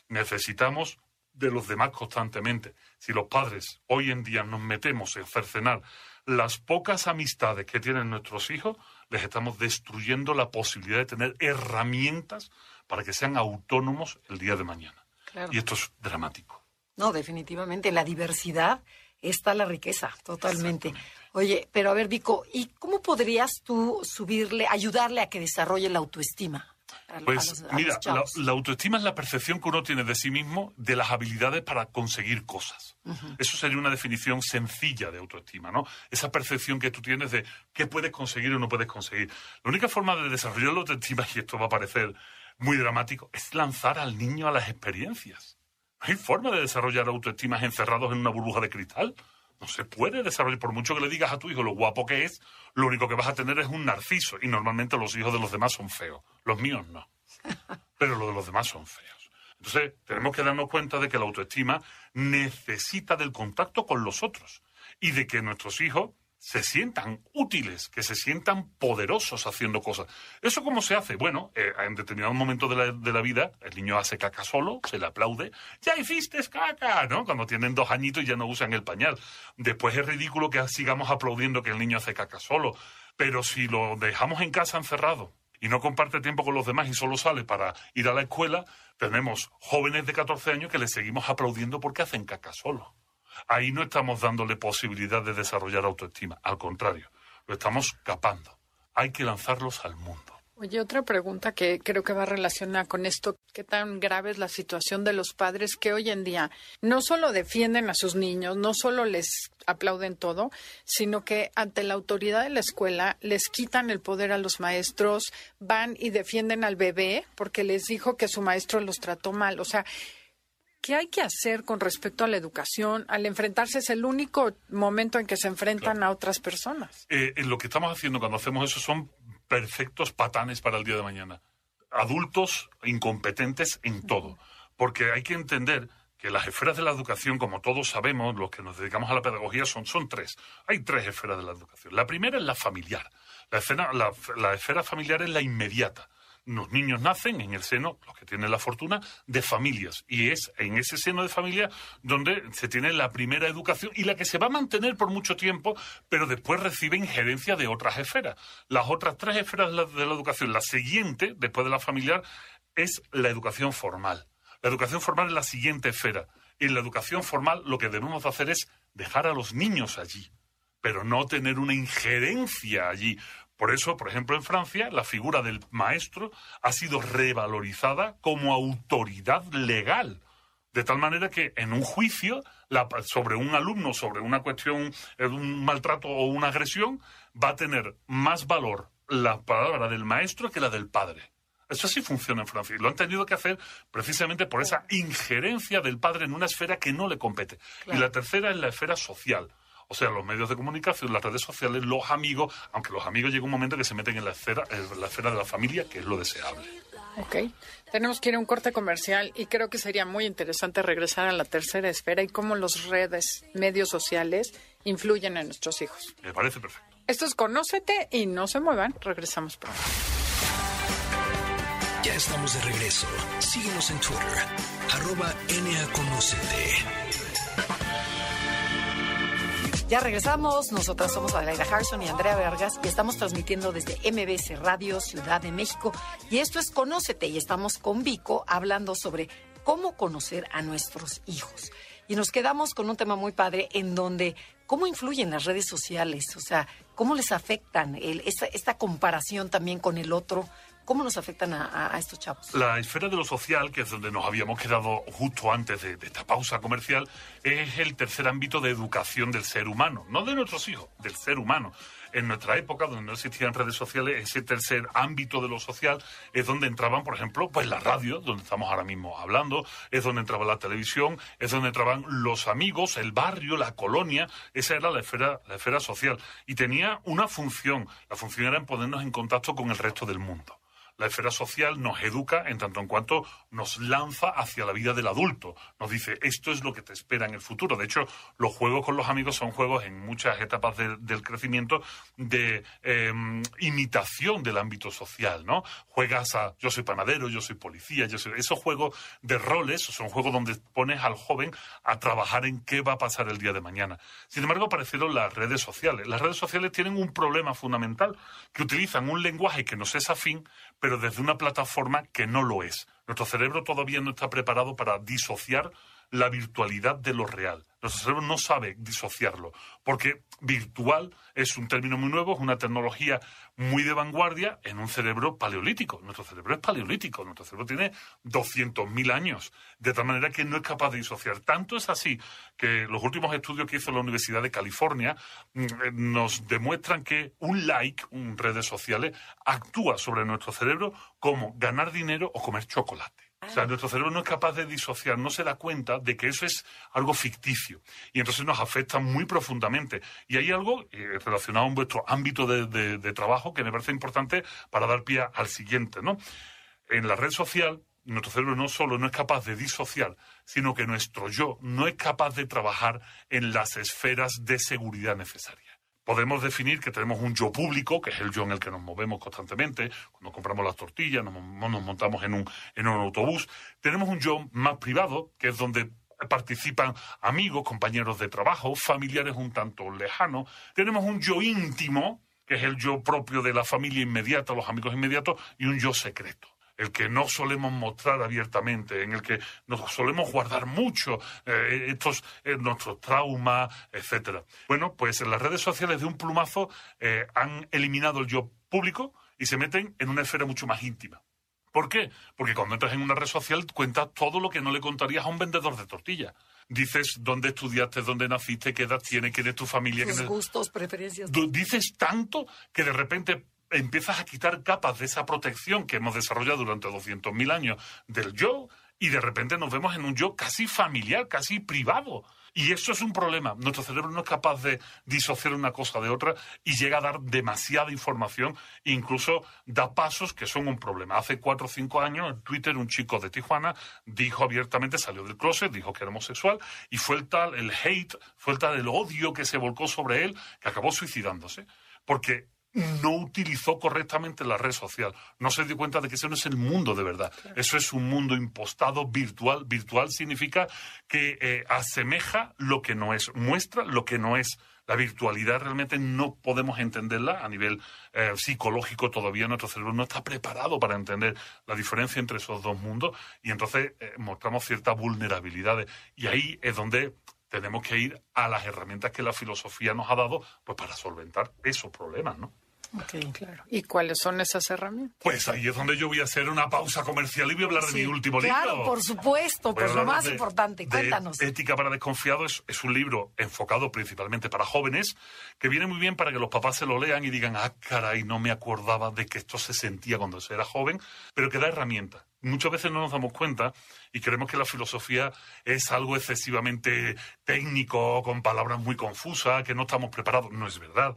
C: Necesitamos de los demás constantemente. Si los padres hoy en día nos metemos en cercenar las pocas amistades que tienen nuestros hijos, les estamos destruyendo la posibilidad de tener herramientas para que sean autónomos el día de mañana. Y esto es dramático.
A: No, definitivamente. En la diversidad está la riqueza, totalmente. Oye, pero a ver, Vico, ¿y cómo podrías tú subirle, ayudarle a que desarrolle la autoestima?
C: Pues mira, la, autoestima es la percepción que uno tiene de sí mismo de las habilidades para conseguir cosas. Eso sería una definición sencilla de autoestima, ¿no? Esa percepción que tú tienes de qué puedes conseguir o no puedes conseguir. La única forma de desarrollar la autoestima, y esto va a parecer muy dramático, es lanzar al niño a las experiencias. No hay forma de desarrollar autoestimas encerrados en una burbuja de cristal. No se puede desarrollar, por mucho que le digas a tu hijo lo guapo que es, lo único que vas a tener es un narciso. Y normalmente los hijos de los demás son feos. Los míos no. <laughs> Pero los de los demás son feos. Entonces, tenemos que darnos cuenta de que la autoestima necesita del contacto con los otros. Y de que nuestros hijos se sientan útiles, que se sientan poderosos haciendo cosas. ¿Eso cómo se hace? Bueno, eh, en determinado momento de la, de la, vida, el niño hace caca solo, se le aplaude, ya hiciste caca, ¿no? Cuando tienen dos añitos y ya no usan el pañal. Después es ridículo que sigamos aplaudiendo que el niño hace caca solo. Pero si lo dejamos en casa encerrado y no comparte tiempo con los demás y solo sale para ir a la escuela, tenemos jóvenes de 14 años que le seguimos aplaudiendo porque hacen caca solo ahí no estamos dándole posibilidad de desarrollar autoestima. Al contrario, lo estamos capando. Hay que lanzarlos al mundo.
B: Oye, otra pregunta que creo que va relacionada con esto, ¿qué tan grave es la situación de los padres que hoy en día no solo defienden a sus niños, no solo les aplauden todo, sino que ante la autoridad de la escuela les quitan el poder a los maestros, van y defienden al bebé porque les dijo que su maestro los trató mal? O sea, ¿Qué hay que hacer con respecto a la educación? Al enfrentarse es el único momento en que se enfrentan a otras personas.
C: Eh, lo que estamos haciendo cuando hacemos eso son perfectos patanes para el día de mañana. Adultos incompetentes en todo. Porque hay que entender que las esferas de la educación, como todos sabemos, los que nos dedicamos a la pedagogía, son, son tres. Hay tres esferas de la educación. La primera es la familiar. la esfera familiar es la inmediata los niños nacen en el seno, los que tienen la fortuna, de familias. Y es en ese seno de familia donde se tiene la primera educación y la que se va a mantener por mucho tiempo, pero después recibe injerencia de otras esferas. Las otras tres esferas de la educación, la siguiente, después de la familiar, es la educación formal. La educación formal es la siguiente esfera. En la educación formal lo que debemos hacer es dejar a los niños allí, pero no tener una injerencia allí, por eso, por ejemplo, en Francia, la figura del maestro ha sido revalorizada como autoridad legal. De tal manera que en un juicio sobre un alumno, sobre una cuestión de un maltrato o una agresión, va a tener más valor la palabra del maestro que la del padre. Eso sí funciona en Francia. Y lo han tenido que hacer precisamente por esa injerencia del padre en una esfera que no le compete. Y la tercera es la esfera social. O sea, los medios de comunicación, las redes sociales, los amigos, aunque los amigos llega un momento que se meten en la esfera, en la esfera de la familia, que es lo deseable.
B: Ok, tenemos que ir a un corte comercial y creo que sería muy interesante regresar a la tercera esfera y cómo las redes, medios sociales influyen en nuestros hijos.
C: Me parece perfecto.
B: Esto es Conócete y no se muevan, regresamos pronto.
D: Ya estamos de regreso. Síguenos en Twitter, arroba NAConócete.
A: Ya regresamos. Nosotras somos Adelaida Harrison y Andrea Vargas y estamos transmitiendo desde MBS Radio Ciudad de México. Y esto es Conócete y estamos con Vico hablando sobre cómo conocer a nuestros hijos. Y nos quedamos con un tema muy padre en donde cómo influyen las redes sociales, o sea, cómo les afectan esta, esta comparación también con el otro, ¿Cómo nos afectan a, estos chavos?
C: La esfera de lo social, que es donde nos habíamos quedado justo antes de, esta pausa comercial, es el tercer ámbito de educación del ser humano, no de nuestros hijos, del ser humano. En nuestra época, donde no existían redes sociales, ese tercer ámbito de lo social es donde entraban, por ejemplo, pues la radio, donde estamos ahora mismo hablando, es donde entraba la televisión, es donde entraban los amigos, el barrio, la colonia, esa era la esfera, la esfera social. Y tenía una función, la función era en ponernos en contacto con el resto del mundo. La esfera social nos educa en tanto en cuanto nos lanza hacia la vida del adulto. Nos dice, esto es lo que te espera en el futuro. De hecho, los juegos con los amigos son juegos en muchas etapas del crecimiento de em, imitación del ámbito social, ¿no? Juegas a yo soy panadero, yo soy policía, yo soy... Esos juegos de roles son juegos donde pones al joven a trabajar en qué va a pasar el día de mañana. Sin embargo, aparecieron las redes sociales. Las redes sociales tienen un problema fundamental, que utilizan un lenguaje que nos es afín, pero desde una plataforma que no lo es. Nuestro cerebro todavía no está preparado para disociar la virtualidad de lo real. Nuestro cerebro no sabe disociarlo, porque virtual es un término muy nuevo, es una tecnología muy de vanguardia en un cerebro paleolítico. Nuestro cerebro es paleolítico, nuestro cerebro tiene 200.000 años, de tal manera que no es capaz de disociar. Tanto es así que los últimos estudios que hizo la Universidad de California mm, eh, nos demuestran que un like en redes sociales actúa sobre nuestro cerebro como ganar dinero o comer chocolate. O sea, nuestro cerebro no es capaz de disociar, no se da cuenta de que eso es algo ficticio. Y entonces nos afecta muy profundamente. Y hay algo eh, relacionado en vuestro ámbito de, trabajo que me parece importante para dar pie al siguiente, ¿no? En la red social, nuestro cerebro no solo no es capaz de disociar, sino que nuestro yo no es capaz de trabajar en las esferas de seguridad necesarias podemos definir que tenemos un yo público, que es el yo en el que nos movemos constantemente, cuando compramos las tortillas, nos, montamos en un, en un autobús. Tenemos un yo más privado, que es donde participan amigos, compañeros de trabajo, familiares un tanto lejanos. Tenemos un yo íntimo, que es el yo propio de la familia inmediata, los amigos inmediatos, y un yo secreto el que no solemos mostrar abiertamente, en el que nos solemos guardar mucho eh, estos eh, nuestros traumas, etcétera. Bueno, pues en las redes sociales de un plumazo eh, han eliminado el yo público y se meten en una esfera mucho más íntima. ¿Por qué? Porque cuando entras en una red social cuentas todo lo que no le contarías a un vendedor de tortillas. Dices dónde estudiaste, dónde naciste, qué edad tienes, quién es tu familia.
A: Tus gustos, preferencias.
C: Dices tanto que de repente empiezas a quitar capas de esa protección que hemos desarrollado durante 200.000 años del yo y de repente nos vemos en un yo casi familiar, casi privado. Y eso es un problema. Nuestro cerebro no es capaz de disociar una cosa de otra y llega a dar demasiada información incluso da pasos que son un problema. Hace cuatro o cinco años en Twitter un chico de Tijuana dijo abiertamente, salió del closet, dijo que era homosexual y fue el tal, el hate, fue el tal, el odio que se volcó sobre él que acabó suicidándose. Porque no utilizó correctamente la red social. No se dio cuenta de que ese no es el mundo de verdad. Eso es un mundo impostado virtual. Virtual significa que eh, asemeja lo que no es, muestra lo que no es. La virtualidad realmente no podemos entenderla a nivel eh, psicológico todavía. Nuestro cerebro no está preparado para entender la diferencia entre esos dos mundos y entonces eh, mostramos ciertas vulnerabilidades. Y ahí es donde tenemos que ir a las herramientas que la filosofía nos ha dado pues para solventar esos problemas, ¿no?
B: Claro. ¿Y cuáles son esas herramientas?
C: Pues ahí es donde yo voy a hacer una pausa comercial y voy a hablar de mi último libro.
A: Claro, por supuesto, pues lo más importante, cuéntanos.
C: Ética para desconfiados es, un libro enfocado principalmente para jóvenes, que viene muy bien para que los papás se lo lean y digan, ah, caray, no me acordaba de que esto se sentía cuando se era joven, pero que da herramientas. Muchas veces no nos damos cuenta y creemos que la filosofía es algo excesivamente técnico, con palabras muy confusas, que no estamos preparados. No es verdad.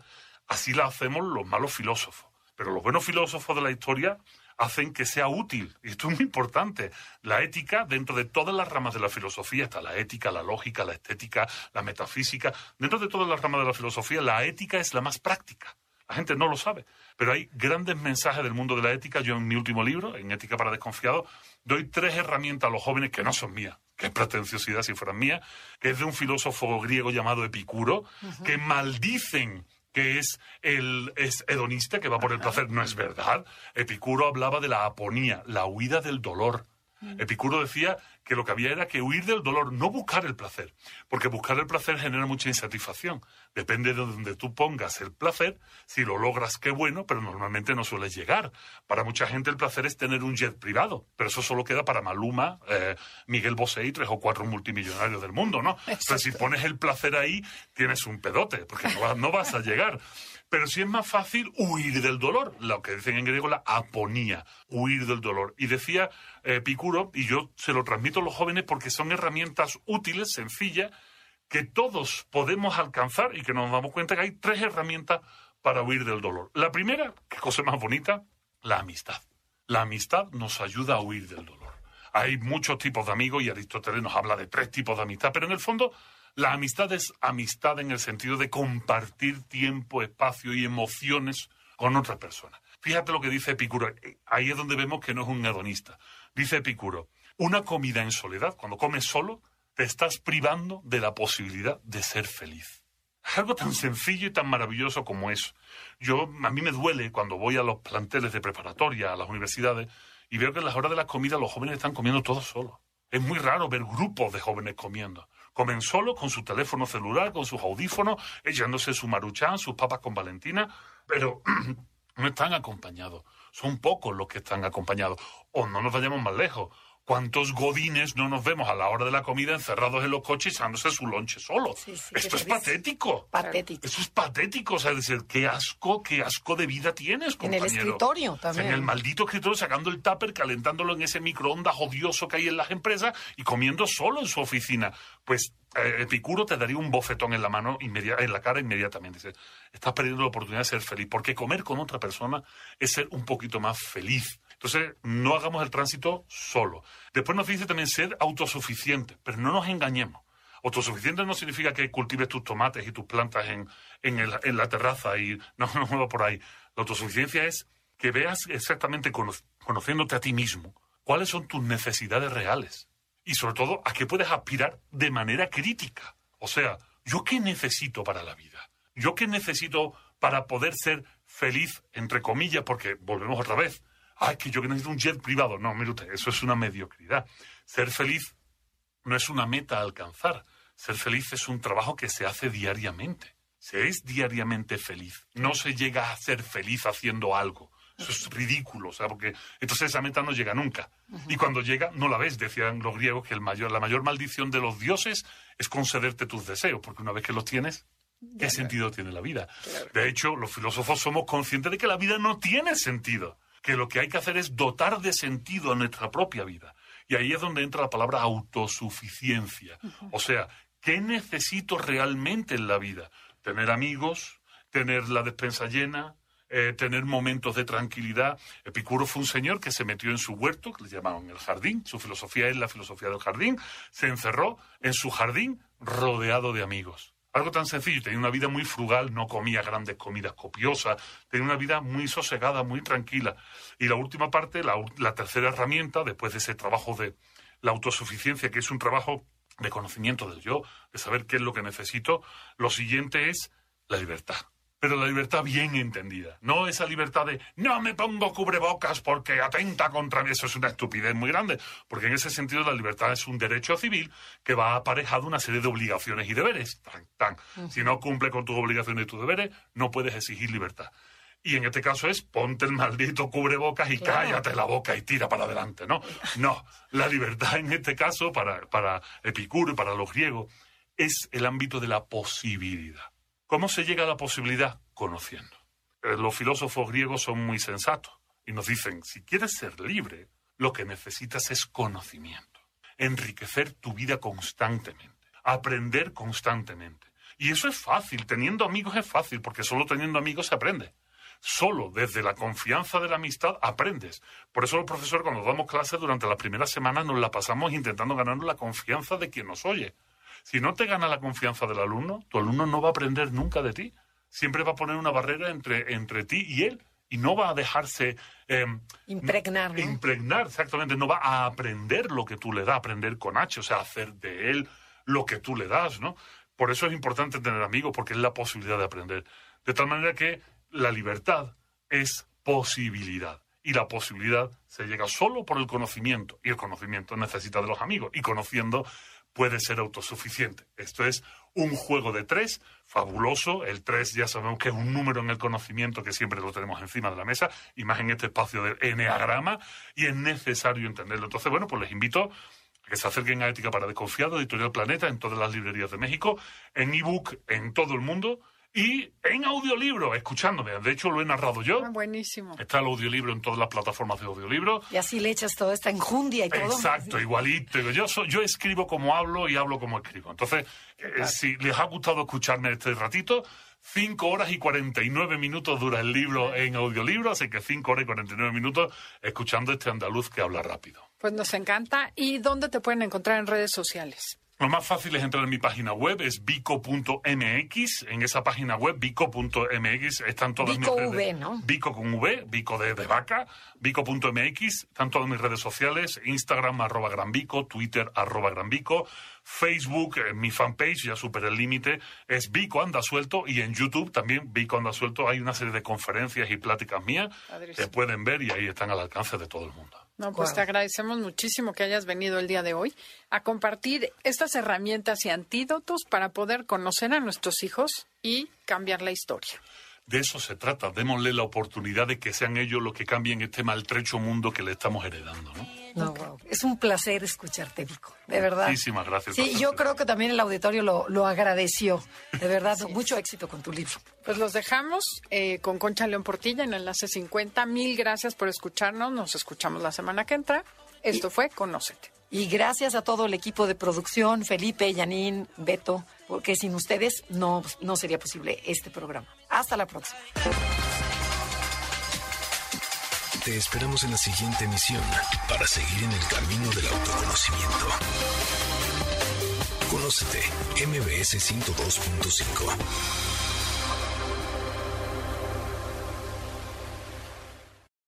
C: Así la hacemos los malos filósofos. Pero los buenos filósofos de la historia hacen que sea útil. Y esto es muy importante. La ética, dentro de todas las ramas de la filosofía, está la ética, la lógica, la estética, la metafísica. Dentro de todas las ramas de la filosofía, la ética es la más práctica. La gente no lo sabe. Pero hay grandes mensajes del mundo de la ética. Yo en mi último libro, en Ética para Desconfiados, doy tres herramientas a los jóvenes que no son mías. que es pretenciosidad si fueran mías, que es de un filósofo griego llamado Epicuro, que maldicen que es el es hedonista que va por el placer. No es verdad. Epicuro hablaba de la aponía, la huida del dolor. Mm. Epicuro decía que lo que había era que huir del dolor, no buscar el placer, porque buscar el placer genera mucha insatisfacción. Depende de donde tú pongas el placer, si lo logras, qué bueno, pero normalmente no suele llegar. Para mucha gente el placer es tener un jet privado, pero eso solo queda para Maluma, eh, Miguel Bosé y tres o cuatro multimillonarios del mundo, ¿no? Pero si pones el placer ahí, tienes un pedote, porque no vas a llegar. Pero sí es más fácil huir del dolor, lo que dicen en griego la aponía, huir del dolor. Y decía Epicuro, y yo se lo transmito a los jóvenes porque son herramientas útiles, sencillas, que todos podemos alcanzar y que nos damos cuenta que hay tres herramientas para huir del dolor. La primera, qué cosa más bonita, la amistad. La amistad nos ayuda a huir del dolor. Hay muchos tipos de amigos y Aristóteles nos habla de tres tipos de amistad, pero en el fondo la amistad es amistad en el sentido de compartir tiempo, espacio y emociones con otra persona. Fíjate lo que dice Epicuro. Ahí es donde vemos que no es un hedonista. Dice Epicuro, una comida en soledad, cuando comes solo, te estás privando de la posibilidad de ser feliz. Es algo tan sencillo y tan maravilloso como eso. Yo, a mí me duele cuando voy a los planteles de preparatoria, a las universidades, y veo que en las horas de la comida los jóvenes están comiendo todos solos. Es muy raro ver grupos de jóvenes comiendo. Comen solo con su teléfono celular, con sus audífonos, echándose su maruchán, sus papas con Valentina, pero <clears throat> no están acompañados. Son pocos los que están acompañados. O no nos vayamos más lejos. ¿Cuántos godines no nos vemos a la hora de la comida encerrados en los coches echándose su lonche solo? Esto es patético.
A: Patético.
C: Eso es patético. O sea, decir, qué asco, qué asco de vida tienes, compañero.
A: En el escritorio también.
C: en el maldito escritorio, sacando el tupper, calentándolo en ese microondas odioso que hay en las empresas y comiendo solo en su oficina. Pues eh, Epicuro te daría un bofetón en la mano, en la cara inmediatamente. Dice, estás perdiendo la oportunidad de ser feliz, porque comer con otra persona es ser un poquito más feliz. Entonces, no hagamos el tránsito solo. Después nos dice también ser autosuficiente, pero no nos engañemos. Autosuficiente no significa que cultives tus tomates y tus plantas en, en, la terraza y <laughs> no, no va por ahí. La autosuficiencia es que veas exactamente, conociéndote a ti mismo, cuáles son tus necesidades reales y sobre todo a qué puedes aspirar de manera crítica. O sea, ¿yo qué necesito para la vida? ¿Yo qué necesito para poder ser feliz, entre comillas, porque volvemos otra vez, ay, que yo necesito un jet privado. No, mire usted, eso es una mediocridad. Ser feliz no es una meta a alcanzar. Ser feliz es un trabajo que se hace diariamente. Se es diariamente feliz. No se llega a ser feliz haciendo algo. Eso es ridículo, o sea, porque entonces esa meta no llega nunca. Y cuando llega, no la ves. Decían los griegos que el mayor, la mayor maldición de los dioses es concederte tus deseos, porque una vez que los tienes, ¿qué sentido tiene la vida? De hecho, los filósofos somos conscientes de que la vida no tiene sentido que lo que hay que hacer es dotar de sentido a nuestra propia vida. Y ahí es donde entra la palabra autosuficiencia. O sea, ¿qué necesito realmente en la vida? Tener amigos, tener la despensa llena, eh, tener momentos de tranquilidad. Epicuro fue un señor que se metió en su huerto, que le llamaban el jardín, su filosofía es la filosofía del jardín, se encerró en su jardín rodeado de amigos. Algo tan sencillo, tenía una vida muy frugal, no comía grandes comidas copiosas, tenía una vida muy sosegada, muy tranquila. Y la última parte, la, la tercera herramienta, después de ese trabajo de la autosuficiencia, que es un trabajo de conocimiento del yo, de saber qué es lo que necesito, lo siguiente es la libertad pero la libertad bien entendida. No esa libertad de no me pongo cubrebocas porque atenta contra mí. Eso es una estupidez muy grande, porque en ese sentido la libertad es un derecho civil que va aparejado una serie de obligaciones y deberes. Tan, Si no cumple con tus obligaciones y tus deberes, no puedes exigir libertad. Y en este caso es ponte el maldito cubrebocas y cállate la boca y tira para adelante, ¿no? No, la libertad en este caso, para, para Epicuro y para los griegos, es el ámbito de la posibilidad. ¿Cómo se llega a la posibilidad? Conociendo. Eh, los filósofos griegos son muy sensatos y nos dicen, si quieres ser libre, lo que necesitas es conocimiento, enriquecer tu vida constantemente, aprender constantemente. Y eso es fácil, teniendo amigos es fácil, porque solo teniendo amigos se aprende. Solo desde la confianza de la amistad aprendes. Por eso los profesores cuando damos clases durante las primeras semanas nos la pasamos intentando ganarnos la confianza de quien nos oye. Si no te gana la confianza del alumno, tu alumno no va a aprender nunca de ti. Siempre va a poner una barrera entre, entre ti y él y no va a dejarse
A: em, impregnar.
C: Impregnar, exactamente. No va a aprender lo que tú le das, aprender con H, o sea, hacer de él lo que tú le das, ¿no? Por eso es importante tener amigos, porque es la posibilidad de aprender. De tal manera que la libertad es posibilidad. Y la posibilidad se llega solo por el conocimiento. Y el conocimiento necesita de los amigos. Y conociendo puede ser autosuficiente. Esto es un juego de tres, fabuloso. El tres ya sabemos que es un número en el conocimiento que siempre lo tenemos encima de la mesa, y más en este espacio del eneagrama, y es necesario entenderlo. Entonces, bueno, pues les invito a que se acerquen a Ética para Desconfiado, Editorial Planeta, en todas las librerías de México, en ebook en todo el mundo y en audiolibro, escuchándome. De hecho, lo he narrado yo.
B: Ah, buenísimo.
C: Está el audiolibro en todas las plataformas de audiolibro.
A: Y así le echas toda esta enjundia y todo.
C: Exacto, igualito. Yo, yo escribo como hablo y hablo como escribo. Entonces, eh, si les ha gustado escucharme este ratito, 5 horas y 49 minutos dura el libro en audiolibro, así que 5 horas y 49 minutos escuchando este andaluz que habla rápido.
B: Pues nos encanta. ¿Y dónde te pueden encontrar en redes sociales?
C: Lo más fácil es entrar en mi página web, es bico.mx. En esa página web, bico.mx, están todas
A: Bico
C: mis redes.
A: V, ¿no?
C: Bico con V, bico de, de vaca, bico.mx, están todas mis redes sociales, Instagram arroba granbico, Twitter arroba granbico, Facebook, eh, mi fanpage, ya superé el límite, es Bico Anda Suelto y en YouTube también Bico Anda Suelto hay una serie de conferencias y pláticas mías
B: Padrísimo.
C: que pueden ver y ahí están al alcance de todo el mundo.
B: No, pues te agradecemos muchísimo que hayas venido el día de hoy a compartir estas herramientas y antídotos para poder conocer a nuestros hijos y cambiar la historia.
C: De eso se trata, démosle la oportunidad de que sean ellos los que cambien este maltrecho mundo que le estamos heredando, ¿no?
A: No, wow. Es un placer escucharte, Vico. De verdad.
C: Muchísimas gracias.
A: Sí, yo creo que también el auditorio lo, lo agradeció. De verdad, mucho éxito con tu libro.
B: Pues los dejamos eh, con Concha León Portilla en Enlace 50. Mil gracias por escucharnos. Nos escuchamos la semana que entra. Esto fue Conócete.
A: Y gracias a todo el equipo de producción, Felipe, Yanín, Beto, porque sin ustedes no, no sería posible este programa. Hasta la próxima.
D: Te esperamos en la siguiente emisión para seguir en el camino del autoconocimiento. Conócete, MBS 102.5.